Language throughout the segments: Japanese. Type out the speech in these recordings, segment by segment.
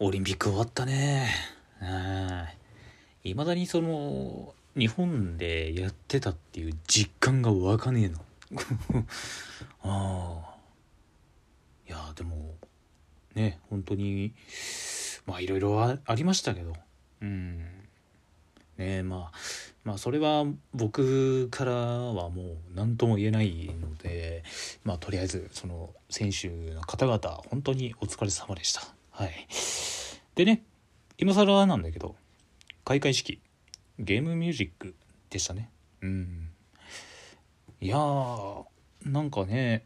オリンピック終わったね。い。まだにその日本でやってたっていう実感が湧かねえの。ああ。いやでもね本当にまあいろいろありましたけど。うん。ねまあまあそれは僕からはもう何とも言えないのでまあとりあえずその選手の方々本当にお疲れ様でした。はい。でね今更なんだけど開会式ゲームミュージックでしたね。うん。いやーなんかね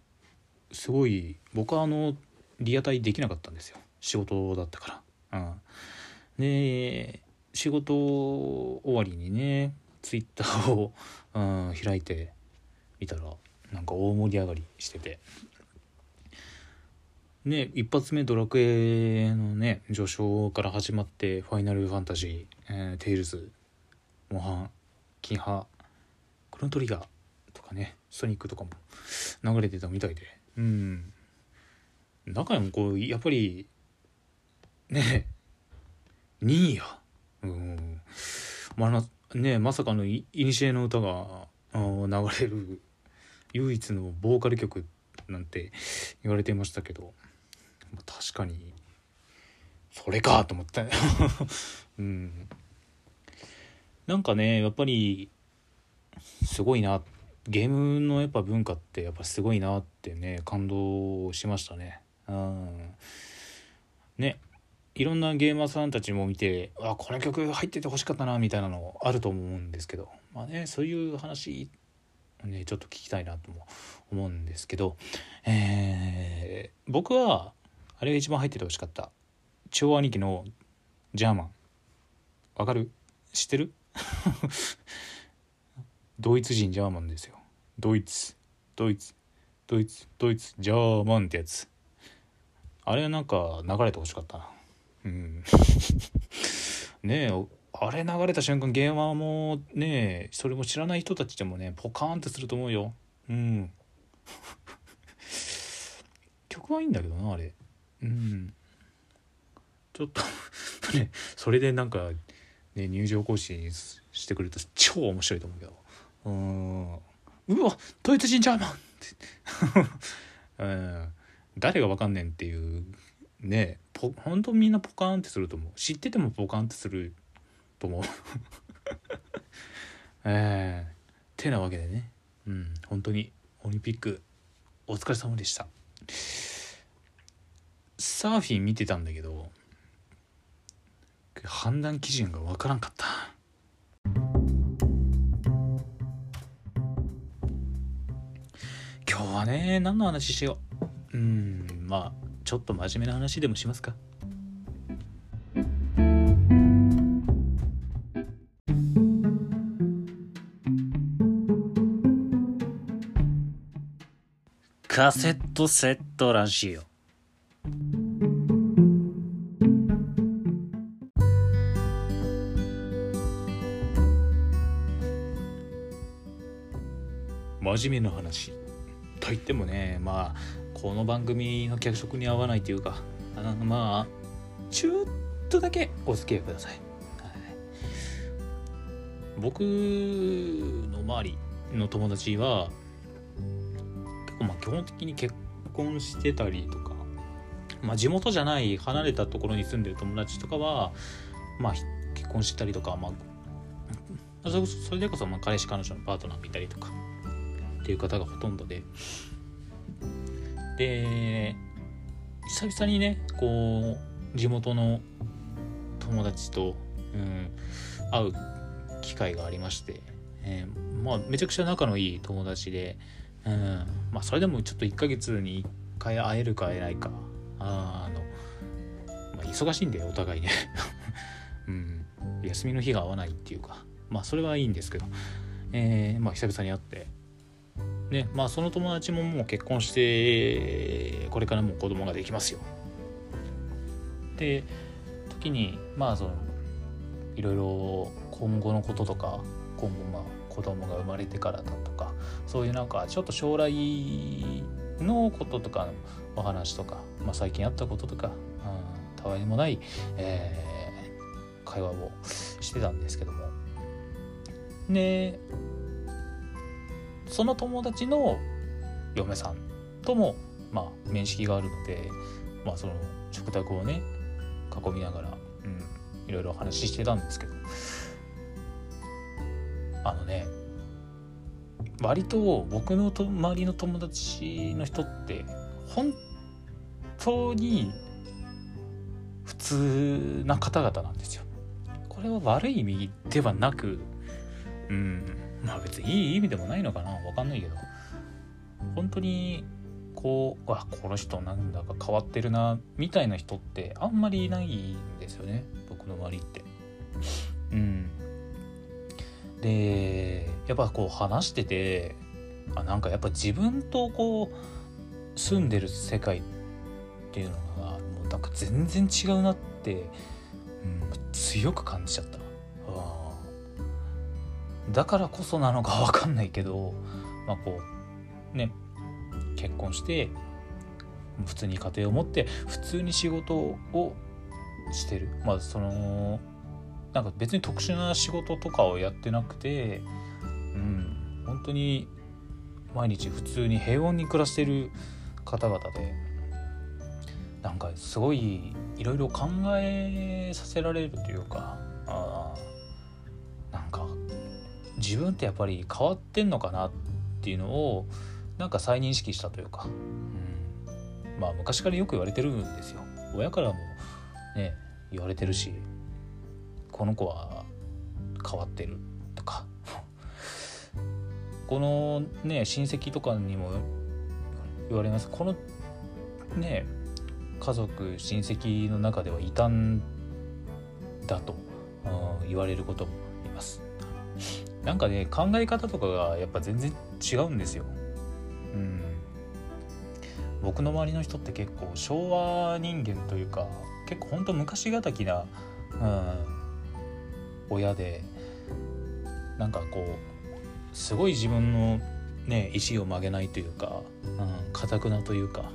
すごい僕はあのリアタイできなかったんですよ。仕事だったから。うん。で仕事終わりにねツイッターを、うん、開いてみたらなんか大盛り上がりしてて。ね一発目ドラクエのね序章から始まってファイナルファンタジー、えー、テイルズモハンキンハクロノトリガーとかねソニックとかも流れてたみたいで。うん。中でもこうやっぱりね2位やうん。まあねまさかのいにしえの歌が流れる唯一のボーカル曲なんて言われてましたけど。確かに。それかと思った うん。なんかねやっぱりすごいな。ゲームのやっぱ文化ってやっぱすごいなってね感動しましたね。うん。ね。いろんなゲーマーさんたちも見てあこの曲入っててほしかったなみたいなのあると思うんですけど。まあねそういう話ねちょっと聞きたいなとも思うんですけど、えー、僕はあれが一番入っててほしかった。超兄貴のジャーマン。わかる？知ってる？ドイツ人ジャーマンですよ。ドイツ。ドイツ。ドイツ。ドイツ。ジャーマンってやつ。あれはなんか流れてほしかったな。うん。ねえあれ流れた瞬間ゲーマーもねそれも知らない人たちでもねポカーンってすると思うよ。うん。曲はいいんだけどなあれ。うん。ちょっと ねそれでなんかね入場行進してくれると超面白いと思うけど。うん。うわドイツ人ジャーマンって。うん。誰がわかんねんっていうねポ本当みんなポカーンってすると思う。知っててもポカーンってすると思う。ええ。ー、てなわけでね。うん。本当にオリンピックお疲れ様でした。サーフィン見てたんだけど判断基準がわからんかった。今日はね何の話しよう。うんまあちょっと真面目な話でもしますか。カセットセットラジオ真面目な話。と言ってもねまあこの番組の脚色に合わないというかあまあちょっとだけお付き合いください、はい、僕の周りの友達は結構まあ基本的に結婚してたりとか、まあ、地元じゃない離れたところに住んでる友達とかはまあ結婚したりとかまあそれでこそまあ彼氏彼女のパートナー見たりとか。っていう方がほとんどで。で久々にねこう地元の友達と、うん、会う機会がありまして、えー、まあめちゃくちゃ仲のいい友達で、うん、まあそれでもちょっと1ヶ月に1回会えるか会えないかあの、まあ、忙しいんでお互いね、うん、休みの日が合わないっていうかまあそれはいいんですけど、えー、まあ久々に会ってねまあその友達ももう結婚してこれからも子供ができますよ。で時にまあそのいろいろ今後のこととか今後まあ子供が生まれてからだとかそういうなんかちょっと将来のこととかのお話とか、まあ、最近あったこととか、うん、たわりもない、えー、会話をしてたんですけども。でその友達の嫁さんとも、まあ、面識があるので、まあ、その食卓をね囲みながら、うん、いろいろお話ししてたんですけどあのね割と僕のと周りの友達の人って本当に普通な方々なんですよ。これは悪い意味ではなくうんまあ別にいい意味でもないのかな。わかんないけど。本当にこうわこの人なんだか変わってるなみたいな人ってあんまりいないんですよね。僕の周りって。うん。でやっぱこう話しててあなんかやっぱ自分とこう住んでる世界っていうのがもうなんか全然違うなって、うん、強く感じちゃった。だからこそなのか分かんないけどまあこうね結婚して普通に家庭を持って普通に仕事をしてる。まあそのなんか別に特殊な仕事とかをやってなくてうん本当に毎日普通に平穏に暮らしてる方々でなんかすごいいろいろ考えさせられるというか自分ってやっぱり変わってんのかなっていうのをなんか再認識したというか、うん、まあ昔からよく言われてるんですよ。親からもね言われてるしこの子は変わってるとか。このね親戚とかにも言われます。このね家族親戚の中では異端だと言われることもいます。なんかね考え方とかがやっぱ全然違うんですようん僕の周りの人って結構昭和人間というか結構ほんと昔がたきな、うん、親でなんかこうすごい自分のね意思を曲げないというかかた、うん、くなというか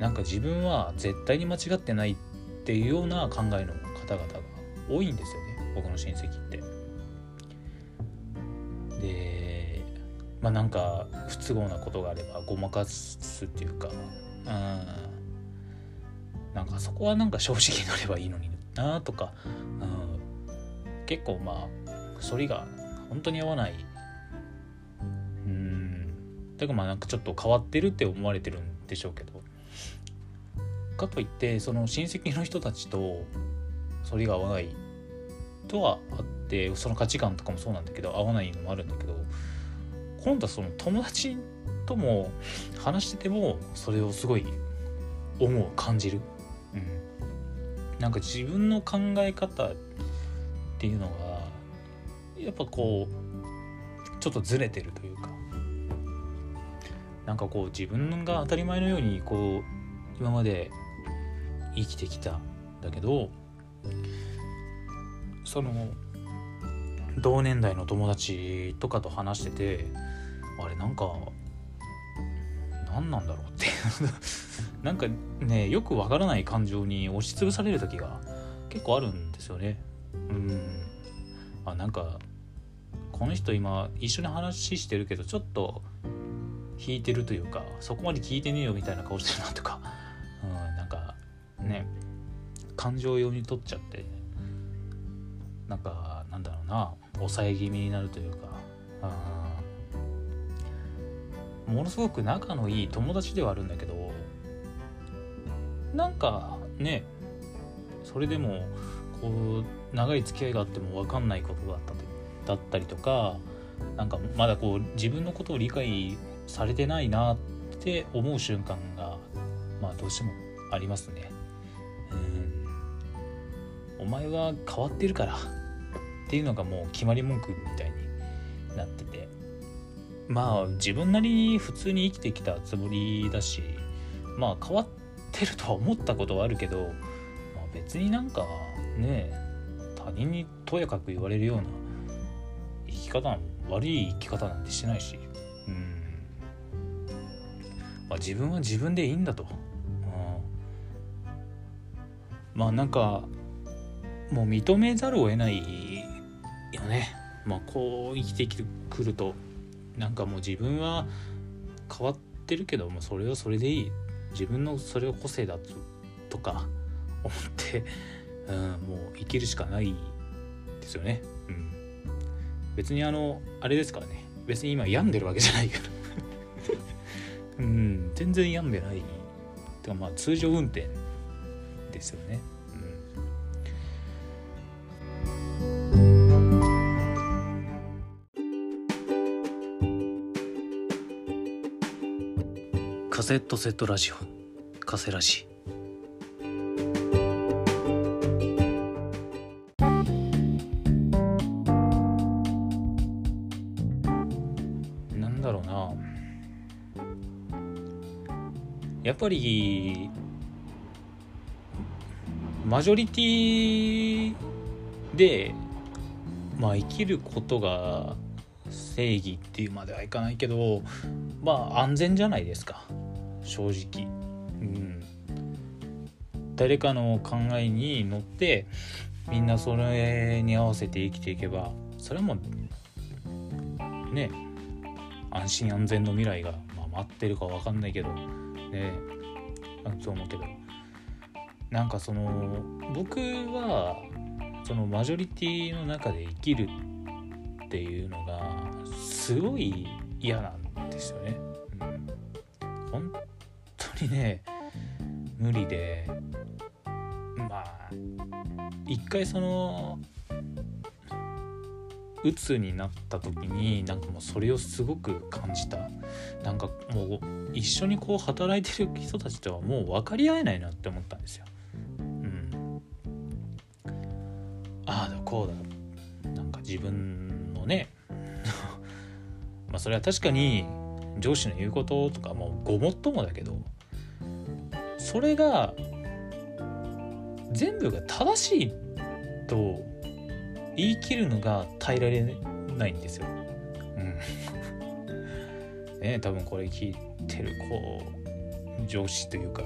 なんか自分は絶対に間違ってないっていうような考えの方々が多いんですよね僕の親戚って。まあなんか不都合なことがあればごまかすっていうかうん。なんかそこはなんか正直になればいいのになとか、うん、結構まあそれが本当に合わない。うん。だからまあなんかちょっと変わってるって思われてるんでしょうけど。かといってその親戚の人たちと反りが合わないとはあってその価値観とかもそうなんだけど合わないのもあるんだけど今度はその友達とも話しててもそれをすごい思う感じる、うん、なんか自分の考え方っていうのがやっぱこうちょっとずれてるというか。なんかこう自分が当たり前のようにこう今まで生きてきたんだけどその同年代の友達とかと話しててあれなんか何なんだろうって なんかねよくわからない感情に押しつぶされる時が結構あるんですよね。うん。あなんかこの人今一緒に話してるけどちょっと引いてるというかそこまで聞いてねえよみたいな顔してるなとか、うん、なんかね感情を読み取っちゃって。なんかなんだろうな。抑え気味になるというか。ものすごく仲のいい友達ではあるんだけどなんかねそれでもこう長い付き合いがあっても分かんないことだったとだったりとかなんかまだこう自分のことを理解されてないなって思う瞬間がまあどうしてもありますね。お前は変わってるから。っていうのがもう決まり文句みたいになってて。まあ自分なりに普通に生きてきたつもりだしまあ変わってるとは思ったことはあるけど、まあ、別になんかね他人にとやかく言われるような生き方悪い生き方なんてしてないし。うん、まあ、自分は自分でいいんだと。まあなんかもう認めざるを得ないよね。まあこう生きてくるとなんかもう自分は変わってるけどもそれはそれでいい。自分のそれを個性だとか思って、うん、もう生きるしかないですよね、うん、別にあのあれですからね。別に今病んでるわけじゃないから。うん全然病んでない。てかまあ通常運転ですよね。セットセットラジオカセラジ。なんだろうな。やっぱりマジョリティでまあ生きることが正義っていうまではいかないけどまあ安全じゃないですか。正直、うん、誰かの考えに乗ってみんなそれに合わせて生きていけばそれはもうね安心安全の未来が、まあ、待ってるか分かんないけどねそう思うけど。なんかその僕はそのマジョリティの中で生きるっていうのがすごい嫌なんですよね。うん、本当にね無理でまあ一回その鬱になった時になんかもうそれをすごく感じた。なんかもう一緒にこう働いてる人たちとはもう分かり合えないなって思ったんですよ。うん、ああだこうだ。なんか自分のね まあそれは確かに上司の言うこととかもうごもっともだけどそれが全部が正しいと言い切るのが耐えられないんですよ。うん。ね多分これ聞いてるこう上司というか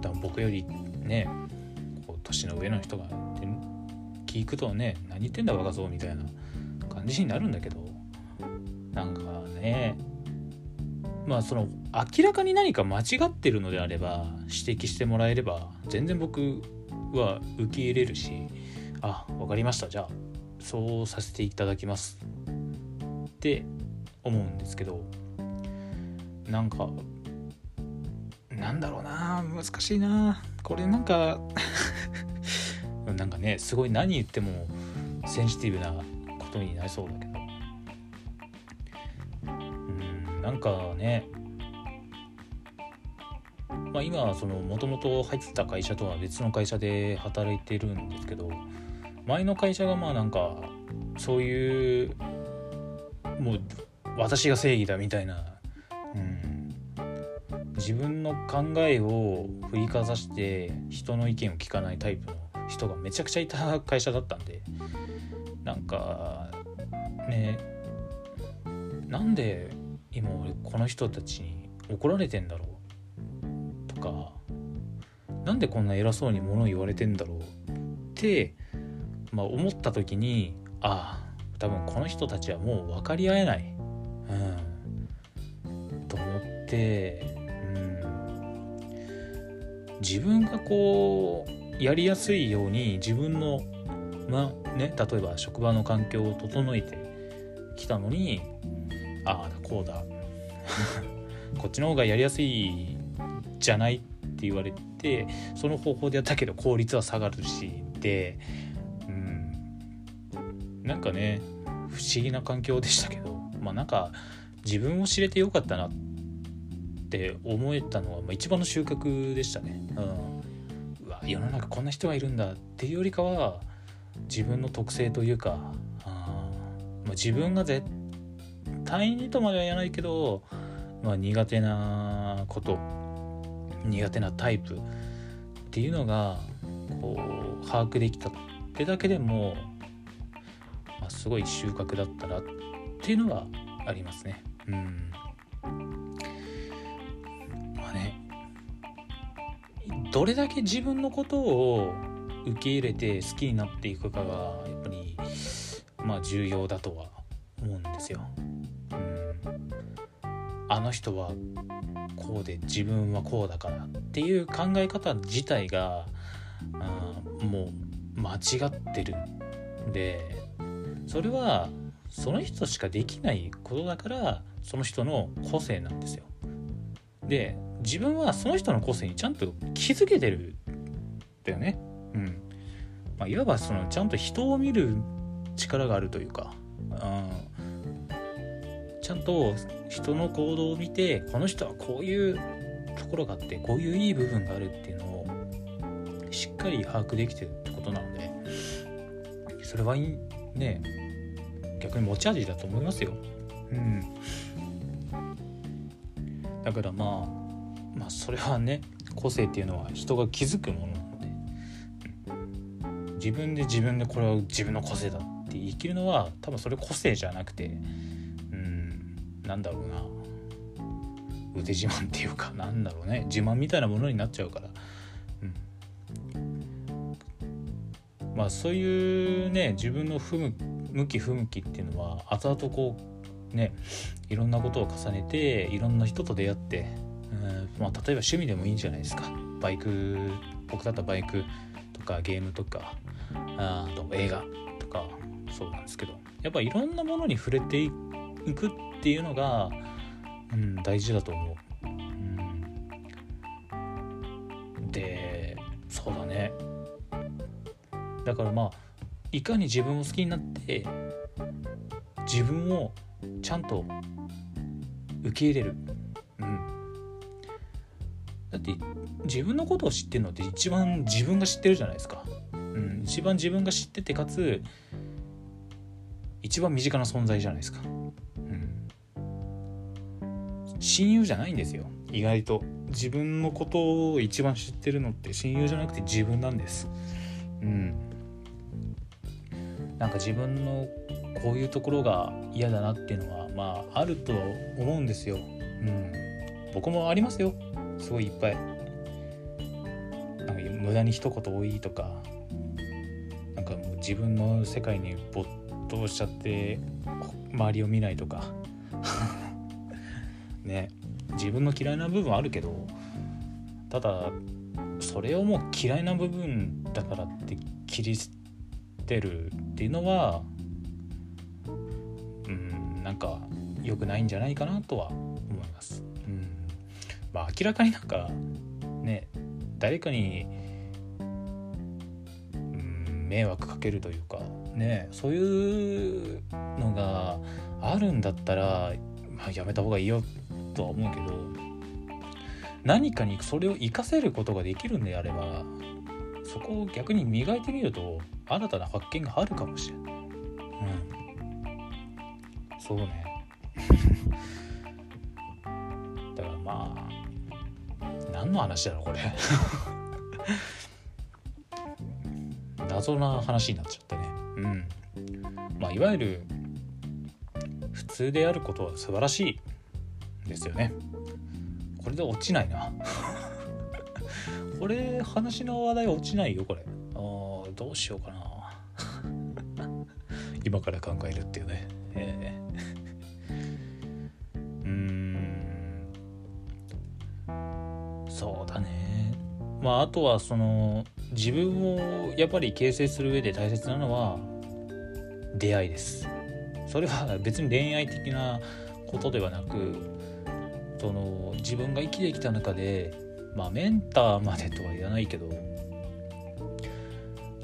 多分僕よりねこう年の上の人が聞くとね何言ってんだ若造みたいな感じになるんだけどなんかねまあその明らかに何か間違ってるのであれば指摘してもらえれば全然僕は受け入れるしあ分かりました。じゃあそうさせていただきます。って思うんですけどなんかなんだろうな難しいな。これなんか なんかねすごい何言ってもセンシティブなことになりそうだけど。なんかねまあ、今はそのもともと入ってた会社とは別の会社で働いてるんですけど前の会社がまあなんかそういうもう私が正義だみたいな、うん、自分の考えを振りかざして人の意見を聞かないタイプの人がめちゃくちゃいた会社だったんでなんかねなんで今俺この人たちに怒られてんだろう。とかなんでこんな偉そうに物言われてんだろう。って、まあ、思った時にああ多分この人たちはもう分かり合えない、うん、と思って、うん、自分がこうやりやすいように自分のまあね例えば職場の環境を整えてきたのにああだこうだ。こっちの方がやりやすいじゃないって言われてその方法でやったけど効率は下がるしでうん。なんかね不思議な環境でしたけどまあなんか自分を知れてよかったなって思えたのは、まあ、一番の収穫でしたね。うん、うわ世の中こんな人がいるんだっていうよりかは自分の特性というかあ、まあ、自分が絶対にとまでは言わないけど、まあ、苦手なこと苦手なタイプっていうのがこう把握できたってだけでも、まあ、すごい収穫だったなっていうのはありますね。うんまあねどれだけ自分のことを受け入れて好きになっていくかがやっぱりまあ重要だとは思うんですよ。あの人はこうで自分はこうだからっていう考え方自体があもう間違ってるんでそれはその人しかできないことだからその人の個性なんですよ。で自分はその人の個性にちゃんと気づけてるんだよね。うん。まあ、いわばそのちゃんと人を見る力があるというか、うん、ちゃんと人の行動を見てこの人はこういうところがあってこういういい部分があるっていうのをしっかり把握できてるってことなのでそれはね逆に持ち味だと思いますよ。うん、だからまあまあそれはね個性っていうのは人が気づくものなので、自分で自分でこれは自分の個性だって言い切るのは多分それ個性じゃなくてなんだろうな。腕自慢っていうか。なんだろうね。自慢みたいなものになっちゃうから、うん、まあそういうね自分の不向き不向きっていうのは後々こうねいろんなことを重ねていろんな人と出会って、うんまあ、例えば趣味でもいいんじゃないですか。バイク僕だったらバイクとかゲームとかあと映画とかそうなんですけど。やっぱいろんなものに触れていくっていうのが、うん、大事だと思う。うん、でそうだね。だからまあいかに自分を好きになって自分をちゃんと受け入れる、うん、だって自分のことを知ってるのって一番自分が知ってるじゃないですか、うん、一番自分が知っててかつ一番身近な存在じゃないですか、親友じゃないんですよ。意外と。自分のことを一番知ってるのって親友じゃなくて自分なんです。うん。なんか自分のこういうところが嫌だなっていうのはまああると思うんですよ。うん。僕もありますよ。すごいいっぱい。なんか無駄に一言多いとか。なんかもう自分の世界に没頭しちゃって周りを見ないとかね自分の嫌いな部分あるけどただそれをもう嫌いな部分だからって切り捨てるっていうのはうんなんか良くないんじゃないかなとは思います。うんまあ、明らかになんかね誰かに迷惑かけるというかねそういうのがあるんだったら、まあ、やめた方がいいよとは思うけど何かにそれを活かせることができるんであればそこを逆に磨いてみると新たな発見があるかもしれない。うん、そうね。だからまあ何の話だろうこれ 謎な話になっちゃったね。うんまあ、いわゆる普通であることは素晴らしいですよね。これで落ちないな。これ話の話題落ちないよこれ。あどうしようかな。今から考えるっていうね。えー、うん。そうだね。まああとはその自分をやっぱり形成する上で大切なのは出会いです。それは別に恋愛的なことではなくその自分が生きてきた中でまあメンターまでとは言わないけど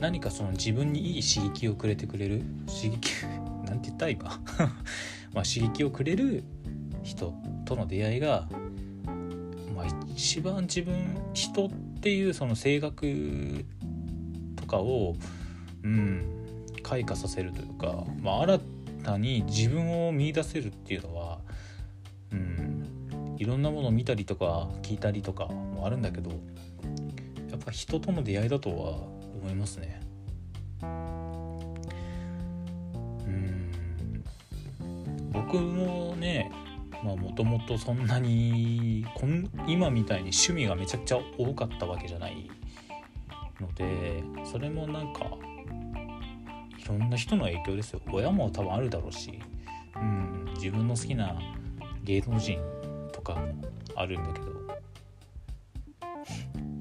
何かその自分にいい刺激をくれてくれる刺激 なんて言った今 まあ刺激をくれる人との出会いが、まあ、一番自分人っていうその性格とかをうん開花させるというか、まあ、新たに自分を見いだせるっていうのはうんいろんなものを見たりとか聞いたりとかもあるんだけどやっぱ人との出会いだとは思いますね。うん僕もねまあもともとそんなにこん今みたいに趣味がめちゃくちゃ多かったわけじゃないのでそれもなんかいろんな人の影響ですよ親も多分あるだろうし、うん、自分の好きな芸能人かあるんだけど。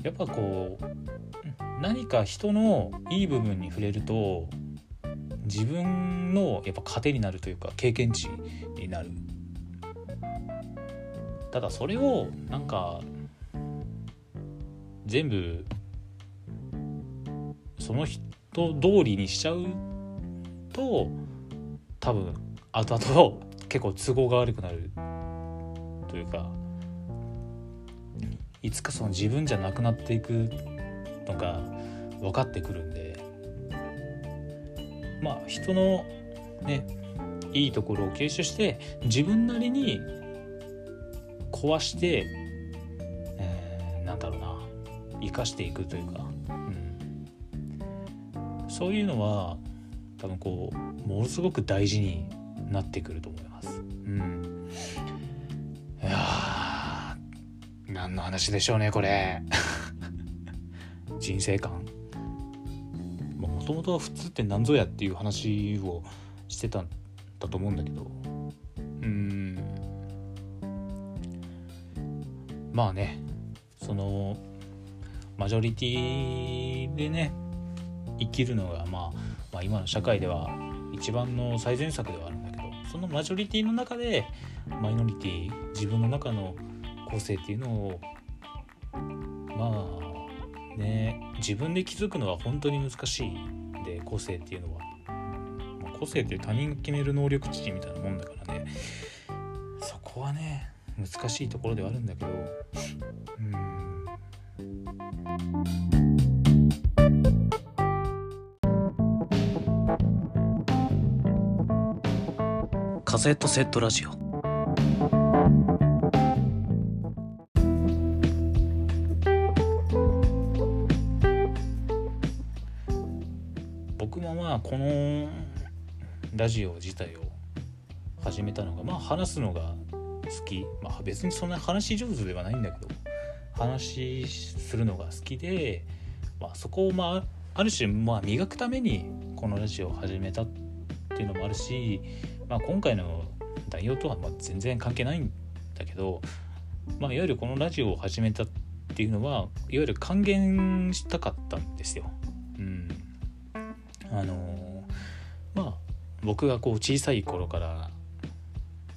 やっぱこう何か人のいい部分に触れると自分のやっぱ糧になるというか経験値になる。ただそれをなんか全部その人通りにしちゃうと多分後々結構都合が悪くなる。というかいつかその自分じゃなくなっていくのが分かってくるんでまあ人のねいいところを吸収して自分なりに壊して、えー、なんだろうな生かしていくというか、うん、そういうのは多分こうものすごく大事になってくると思います。うん、いや何の話でしょうねこれ。人生観。もともと普通って何ぞやっていう話をしてたんだと思うんだけど。うん。まあねそのマジョリティでね生きるのが、まあ、まあ今の社会では一番の最善策ではあるそのマジョリティの中でマイノリティ自分の中の個性っていうのをまあね自分で気づくのは本当に難しいで個性っていうのは、まあ、個性って他人が決める能力値みたいなもんだからね。そこはね難しいところではあるんだけど。うん。セットセットラジオ。僕もまあこのラジオ自体を始めたのがまあ話すのが好き。まあ別にそんな話上手ではないんだけど話するのが好きで、まあ、そこをまあある種まあ磨くためにこのラジオを始めたっていうのもあるし、まあ、今回の内容とはま全然関係ないんだけど、まあ、いわゆるこのラジオを始めたっていうのはいわゆる還元したかったんですよ。うん、あのまあ僕がこう小さい頃から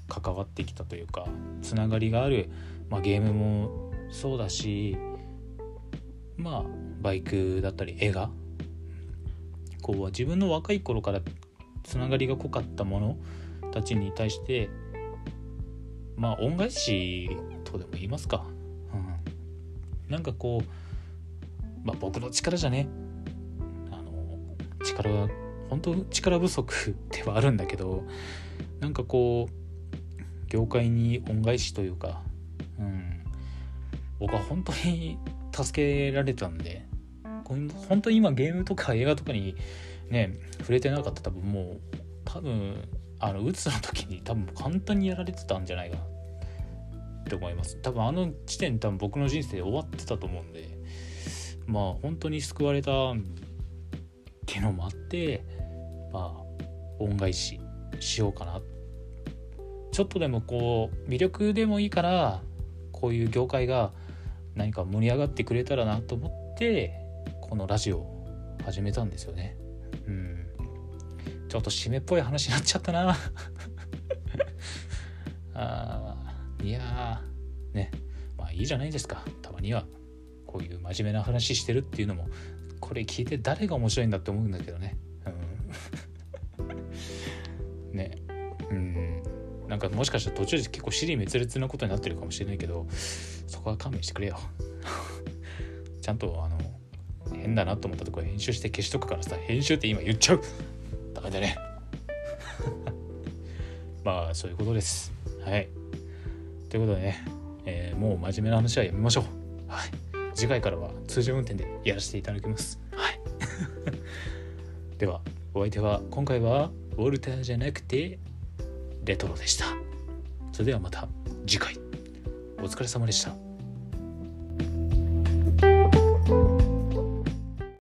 関わってきたというかつながりがある、まあ、ゲームもそうだしまあバイクだったり映画こう自分の若い頃からつながりが濃かったものたちに対してまあ恩返しとでも言いますか、うん、なんかこう、まあ、僕の力じゃね。あの力は本当力不足 ではあるんだけどなんかこう業界に恩返しというか、うん、僕は本当に助けられたんで本当に今ゲームとか映画とかにね触れてなかった多分もう多分あのうつの時に多分簡単にやられてたんじゃないかな。って思います。多分あの時点多分僕の人生終わってたと思うんで。まあ本当に救われたっていうのもあってまあ恩返ししようかな。ちょっとでもこう魅力でもいいからこういう業界が何か盛り上がってくれたらなと思ってこのラジオを始めたんですよね。ちょっと締めっぽい話になっちゃったな。あいやね。まあいいじゃないですか。たまにはこういう真面目な話してるっていうのもこれ聞いて誰が面白いんだって思うんだけどね。うん。ね。うん。なんかもしかしたら途中で結構尻滅裂なことになってるかもしれないけどそこは勘弁してくれよ。ちゃんとあの変だなと思ったところ編集して消しとくからさ。編集って今言っちゃう。メだね。まあそういうことです。はい。ということでね、えー、もう真面目な話はやめましょう。はい。次回からは通常運転でやらせていただきます。はい。ではお相手は今回はウォルターじゃなくてレトロでした。それではまた次回。お疲れ様でした。